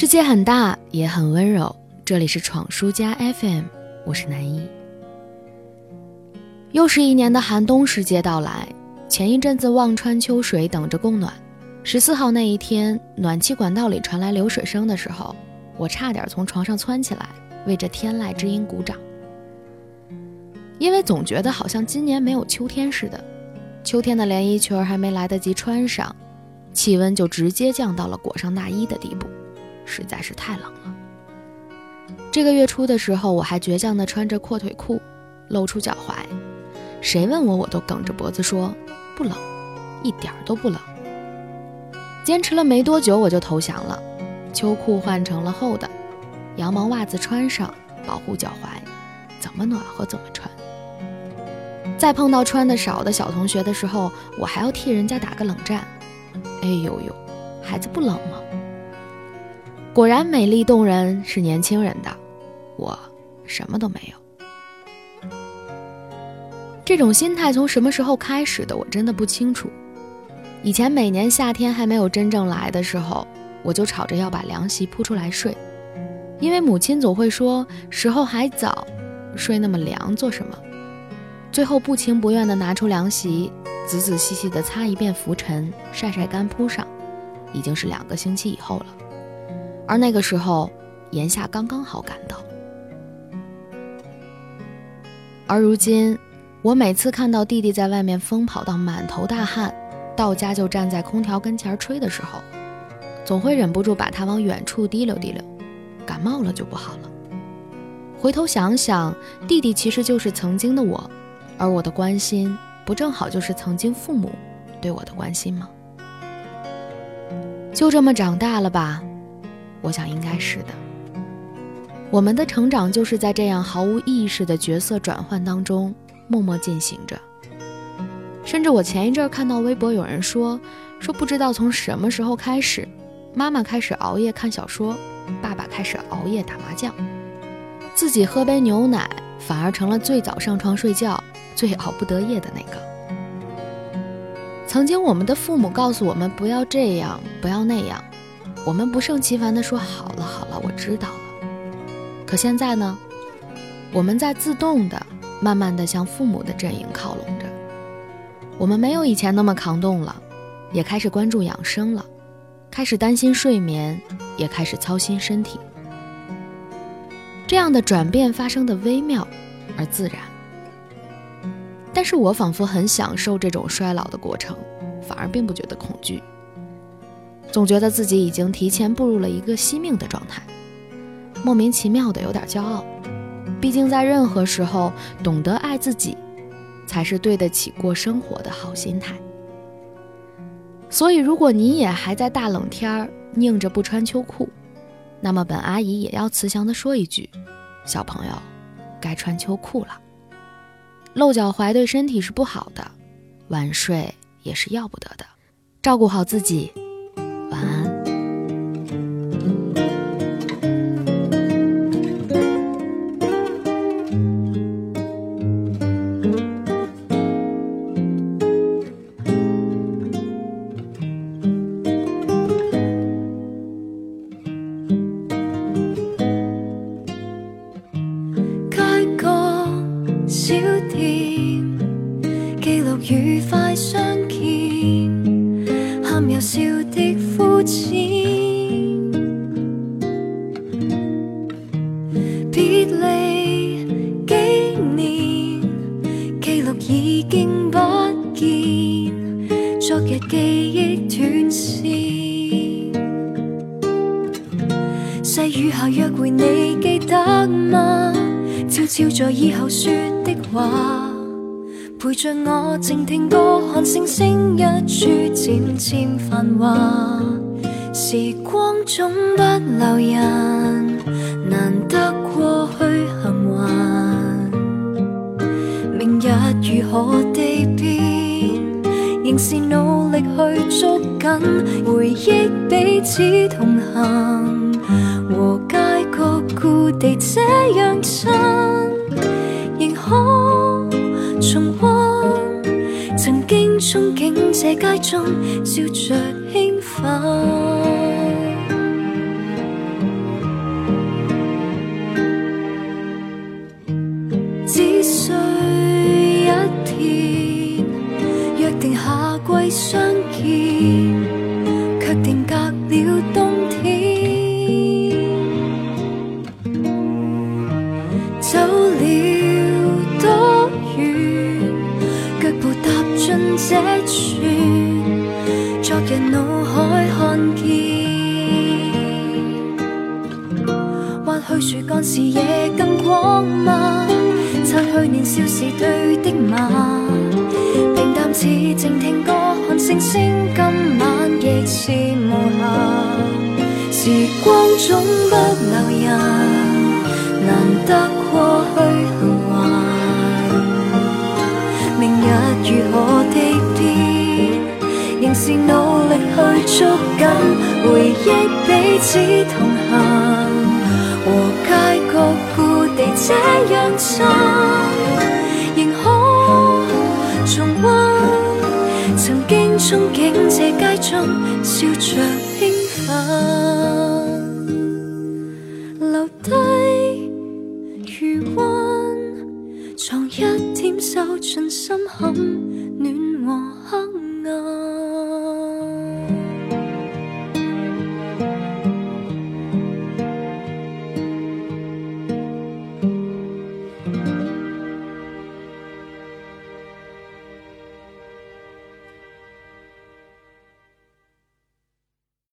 世界很大，也很温柔。这里是闯书家 FM，我是南一。又是一年的寒冬时节到来，前一阵子望穿秋水，等着供暖。十四号那一天，暖气管道里传来流水声的时候，我差点从床上窜起来，为这天籁之音鼓掌。因为总觉得好像今年没有秋天似的，秋天的连衣裙还没来得及穿上，气温就直接降到了裹上大衣的地步。实在是太冷了。这个月初的时候，我还倔强地穿着阔腿裤，露出脚踝。谁问我，我都梗着脖子说不冷，一点都不冷。坚持了没多久，我就投降了，秋裤换成了厚的，羊毛袜子穿上，保护脚踝，怎么暖和怎么穿。再碰到穿的少的小同学的时候，我还要替人家打个冷战。哎呦呦，孩子不冷吗？果然美丽动人是年轻人的，我什么都没有。这种心态从什么时候开始的，我真的不清楚。以前每年夏天还没有真正来的时候，我就吵着要把凉席铺出来睡，因为母亲总会说时候还早，睡那么凉做什么？最后不情不愿地拿出凉席，仔仔细细地擦一遍浮尘，晒晒干铺上，已经是两个星期以后了。而那个时候，炎夏刚刚好赶到。而如今，我每次看到弟弟在外面疯跑到满头大汗，到家就站在空调跟前吹的时候，总会忍不住把他往远处提溜提溜，感冒了就不好了。回头想想，弟弟其实就是曾经的我，而我的关心，不正好就是曾经父母对我的关心吗？就这么长大了吧。我想应该是的。我们的成长就是在这样毫无意识的角色转换当中默默进行着。甚至我前一阵看到微博有人说，说不知道从什么时候开始，妈妈开始熬夜看小说，爸爸开始熬夜打麻将，自己喝杯牛奶反而成了最早上床睡觉、最熬不得夜的那个。曾经我们的父母告诉我们不要这样，不要那样。我们不胜其烦地说：“好了好了，我知道了。”可现在呢？我们在自动的、慢慢地向父母的阵营靠拢着。我们没有以前那么抗冻了，也开始关注养生了，开始担心睡眠，也开始操心身体。这样的转变发生的微妙而自然。但是我仿佛很享受这种衰老的过程，反而并不觉得恐惧。总觉得自己已经提前步入了一个惜命的状态，莫名其妙的有点骄傲。毕竟在任何时候，懂得爱自己，才是对得起过生活的好心态。所以，如果你也还在大冷天儿拧着不穿秋裤，那么本阿姨也要慈祥的说一句：小朋友，该穿秋裤了。露脚踝对身体是不好的，晚睡也是要不得的。照顾好自己。小店，记录愉快相见，喊又笑的。肤浅，别离几年，记录已经不见，昨日记忆断线。细雨下约会，你记得吗？悄悄在以后说话。陪着我静听歌，看星星一处渐渐繁华。时光总不留人，难得过去幸还。明日如何地变，仍是努力去捉紧回忆，彼此同行。和街角故地这样亲，憧憬，这街中笑着兴奋。或许树干视野更广吗？擦去年少时对的骂，平淡似静听歌，看星星，今晚亦是无暇。时光总不留人，难得过去幸还。明日如何地变，仍是努力去捉紧回忆，彼此同行。这样近，仍可重温曾经憧憬这街中笑着兴奋，留低余温，藏一点羞进心坎，